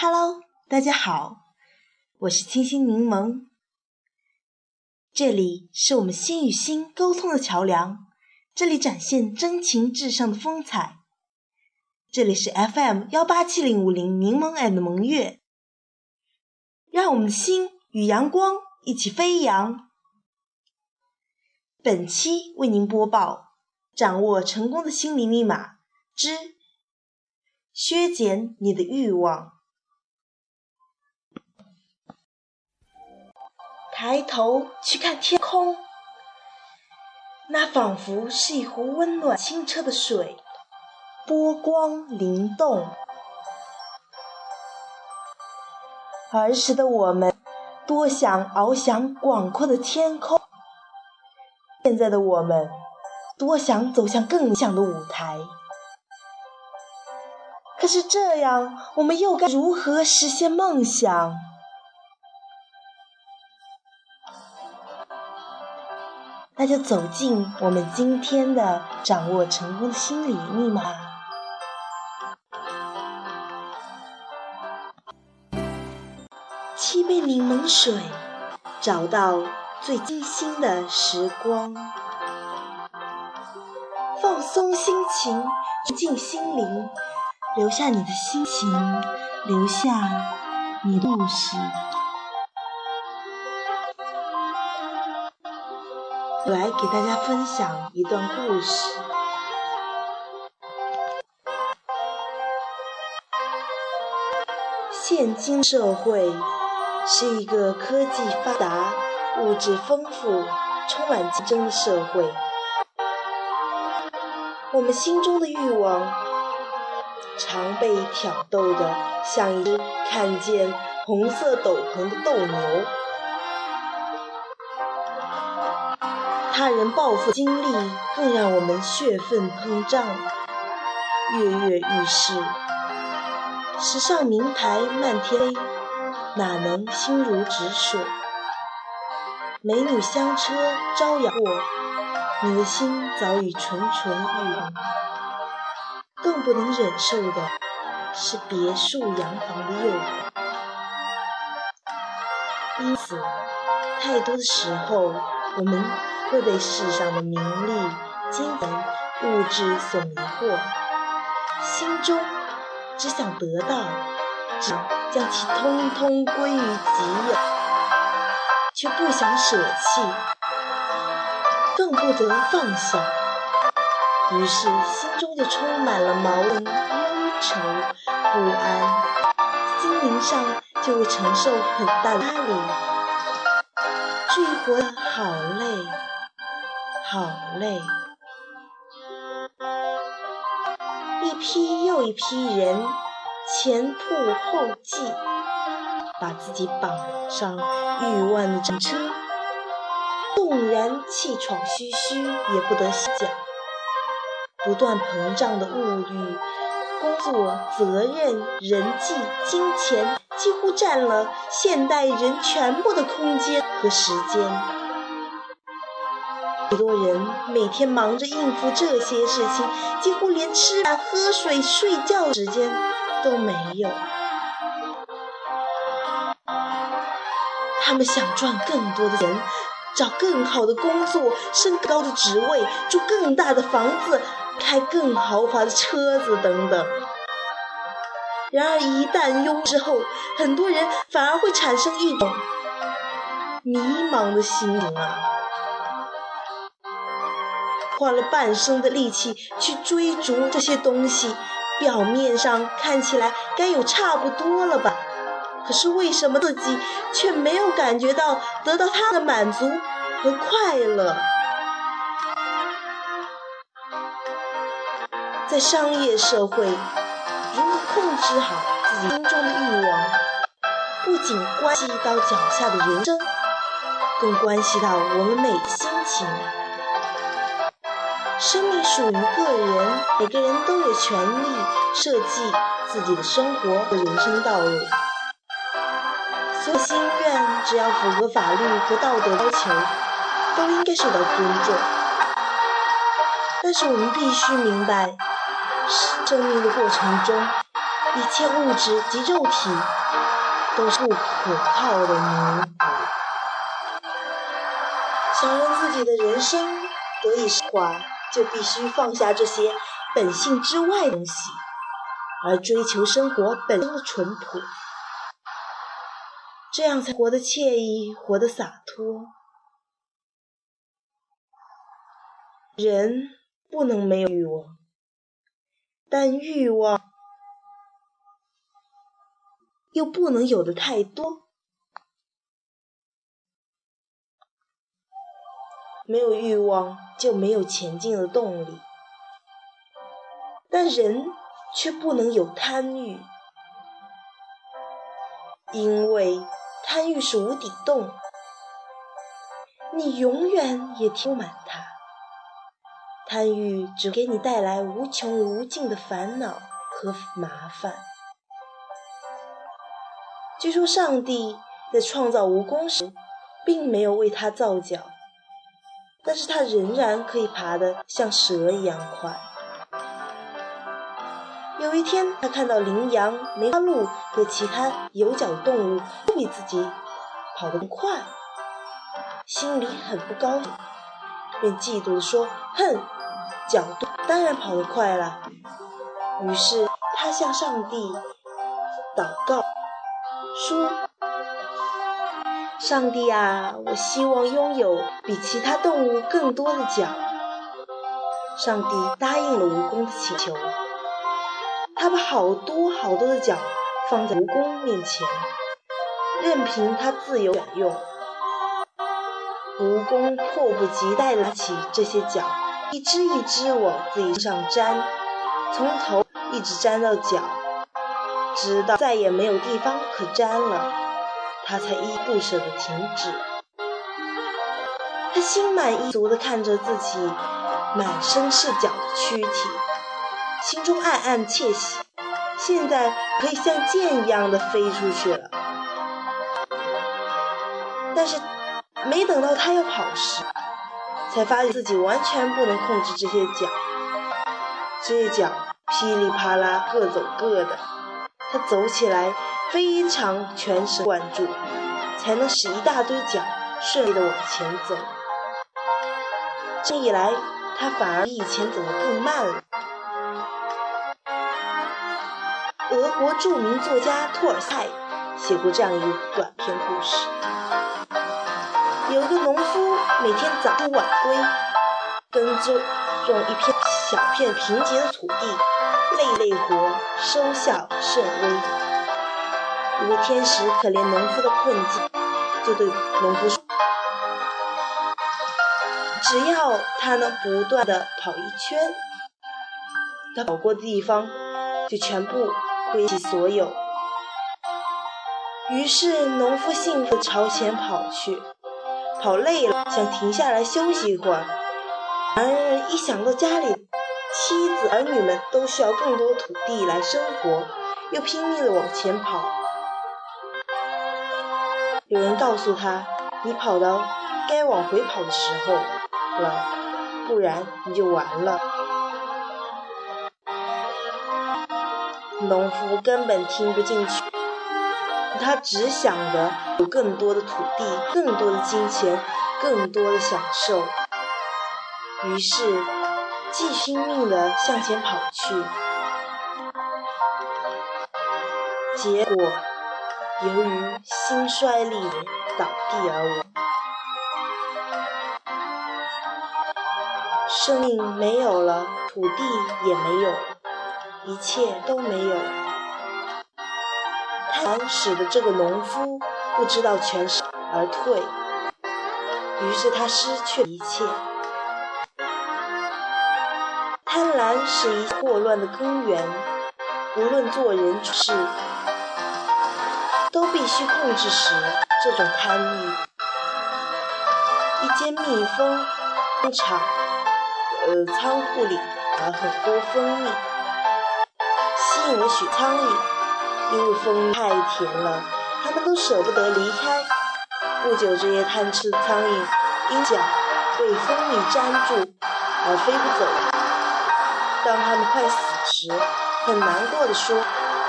Hello，大家好，我是清新柠檬。这里是我们心与心沟通的桥梁，这里展现真情至上的风采。这里是 FM 幺八七零五零柠檬 and 萌月，让我们的心与阳光一起飞扬。本期为您播报：掌握成功的心理密码之削减你的欲望。抬头去看天空，那仿佛是一湖温暖清澈的水，波光灵动。儿时的我们多想翱翔广阔的天空，现在的我们多想走向更理想的舞台。可是这样，我们又该如何实现梦想？那就走进我们今天的掌握成功的心理密码。杯柠檬水，找到最清新的时光，放松心情，静心灵，留下你的心情，留下你的故事。我来给大家分享一段故事。现今社会是一个科技发达、物质丰富、充满竞争的社会。我们心中的欲望常被挑逗的像一只看见红色斗篷的斗牛。他人报复经历更让我们血愤膨胀，跃跃欲试。时尚名牌漫天飞，哪能心如止水？美女香车招摇过，你的心早已蠢蠢欲动。更不能忍受的是别墅洋房的诱惑。因此，太多的时候，我们。会被世上的名利、金钱、物质所迷惑，心中只想得到，只想将其通通归于己有，却不想舍弃，更不得放下，于是心中就充满了矛盾、忧愁、不安，心灵上就会承受很大的压力，至于活好累。好累，一批又一批人前仆后继，把自己绑上欲望的战车，纵然气喘吁吁也不得歇脚。不断膨胀的物欲、工作、责任、人际、金钱，几乎占了现代人全部的空间和时间。许多人每天忙着应付这些事情，几乎连吃饭、喝水、睡觉时间都没有。他们想赚更多的钱，找更好的工作，升更高的职位，住更大的房子，开更豪华的车子等等。然而，一旦拥之后，很多人反而会产生一种迷茫的心灵啊。花了半生的力气去追逐这些东西，表面上看起来该有差不多了吧？可是为什么自己却没有感觉到得到他的满足和快乐？在商业社会，如何控制好自己心中的欲望，不仅关系到脚下的人生，更关系到我们每心情。生命属于个人，每个人都有权利设计自己的生活和人生道路。所有心愿只要符合法律和道德要求，都应该受到尊重。但是我们必须明白，生命的过程中，一切物质及肉体都是不可靠的奴仆。想让自己的人生得以升华。就必须放下这些本性之外的东西，而追求生活本身的淳朴，这样才活得惬意，活得洒脱。人不能没有欲望，但欲望又不能有的太多。没有欲望就没有前进的动力，但人却不能有贪欲，因为贪欲是无底洞，你永远也填不满它。贪欲只给你带来无穷无尽的烦恼和麻烦。据说上帝在创造蜈蚣时，并没有为它造脚。但是它仍然可以爬得像蛇一样快。有一天，他看到羚羊、梅花鹿和其他有脚动物都比自己跑得快，心里很不高兴，便嫉妒地说：“哼，角度当然跑得快了。”于是他向上帝祷告说。上帝啊，我希望拥有比其他动物更多的脚。上帝答应了蜈蚣的请求，他把好多好多的脚放在蜈蚣面前，任凭它自由选用。蜈蚣迫不及待地拿起这些脚，一只一只往自己身上粘，从头一直粘到脚，直到再也没有地方可粘了。他才依依不舍地停止。他心满意足地看着自己满身是脚的躯体，心中暗暗窃喜，现在可以像箭一样的飞出去了。但是，没等到他要跑时，才发现自己完全不能控制这些脚，这些脚噼里啪啦各走各的，他走起来。非常全神贯注，才能使一大堆脚顺利的往前走。这一来，他反而比以前走得更慢了。俄国著名作家托尔斯泰写过这样一个短篇故事：有个农夫每天早出晚归，耕种种一片小片贫瘠的土地，累累活，收效甚微。一个天使可怜农夫的困境，就对农夫说：“只要他能不断的跑一圈，他跑过的地方就全部归其所有。”于是农夫幸福朝前跑去，跑累了想停下来休息一会儿，然而一想到家里妻子儿女们都需要更多土地来生活，又拼命的往前跑。有人告诉他：“你跑到该往回跑的时候了，不然你就完了。”农夫根本听不进去，他只想着有更多的土地、更多的金钱、更多的享受，于是既拼命地向前跑去，结果。由于心衰力，倒地而亡。生命没有了，土地也没有了，一切都没有。贪婪使得这个农夫不知道全身而退，于是他失去了一切。贪婪是一祸乱的根源，无论做人处事。都必须控制时这种贪欲。一间蜜蜂工厂呃仓库里了很多蜂蜜，吸引了许苍蝇。因为蜂蜜太甜了，它们都舍不得离开。不久，这些贪吃的苍蝇因脚被蜂蜜粘住而飞不走。当它们快死时，很难过的说：“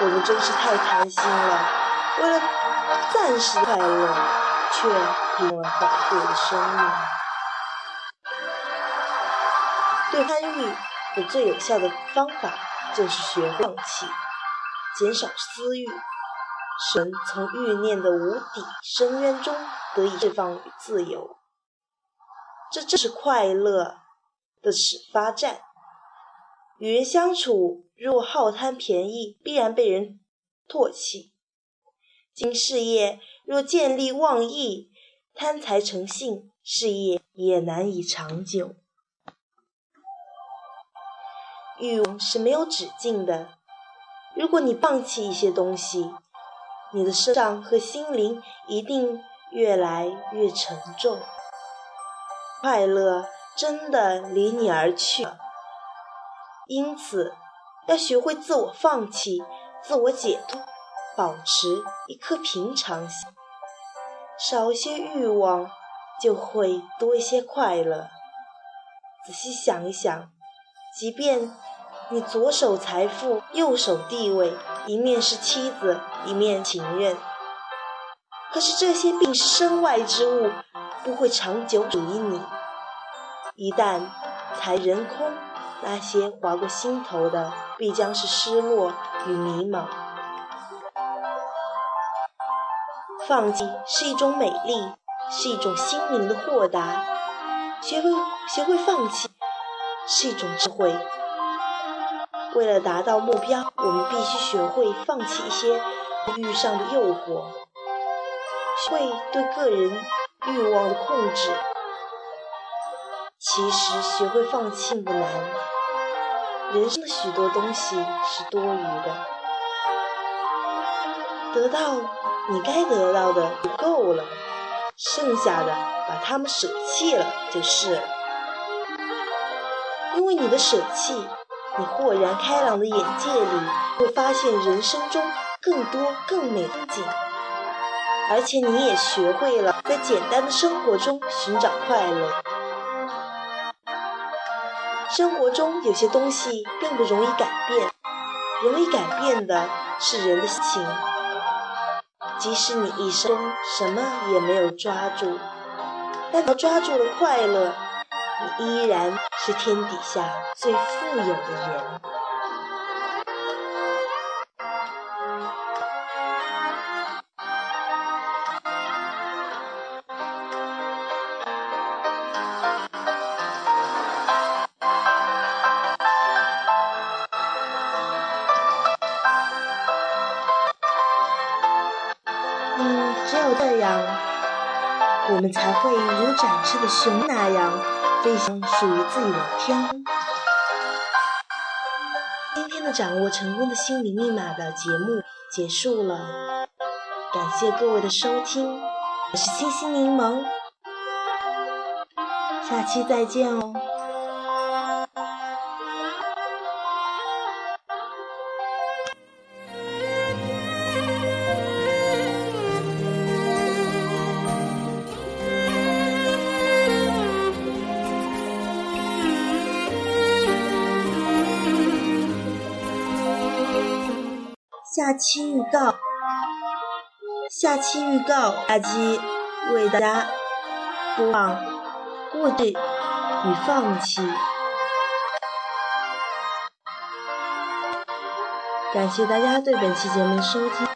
我们真是太贪心了，为了暂时快乐，却用了宝贵的生命。”对贪欲的最有效的方法，就是学会放弃，减少私欲，使人从欲念的无底深渊中得以释放与自由。这正是快乐的始发站。与人相处，若好贪便宜，必然被人唾弃；经事业，若见利忘义，贪财成性，事业也难以长久。欲望是没有止境的。如果你放弃一些东西，你的身上和心灵一定越来越沉重，快乐真的离你而去了。因此，要学会自我放弃、自我解脱，保持一颗平常心，少些欲望，就会多一些快乐。仔细想一想，即便……你左手财富，右手地位，一面是妻子，一面情人。可是这些并是身外之物，不会长久属于你。一旦财人空，那些划过心头的，必将是失落与迷茫。放弃是一种美丽，是一种心灵的豁达。学会学会放弃，是一种智慧。为了达到目标，我们必须学会放弃一些欲上的诱惑，学会对个人欲望的控制。其实，学会放弃并不难。人生的许多东西是多余的，得到你该得到的就够了，剩下的把它们舍弃了就是了。因为你的舍弃。你豁然开朗的眼界里，会发现人生中更多更美的景，而且你也学会了在简单的生活中寻找快乐。生活中有些东西并不容易改变，容易改变的是人的心情。即使你一生什么也没有抓住，但要抓住了快乐。你依然是天底下最富有的人。只有这样，我们才会如展翅的熊那样。飞向属于自己的天空。今天的掌握成功的心理密码的节目结束了，感谢各位的收听，我是清新柠檬，下期再见哦。下期预告，下期预告，下期为大家播放《过去与放弃》。感谢大家对本期节目的收听。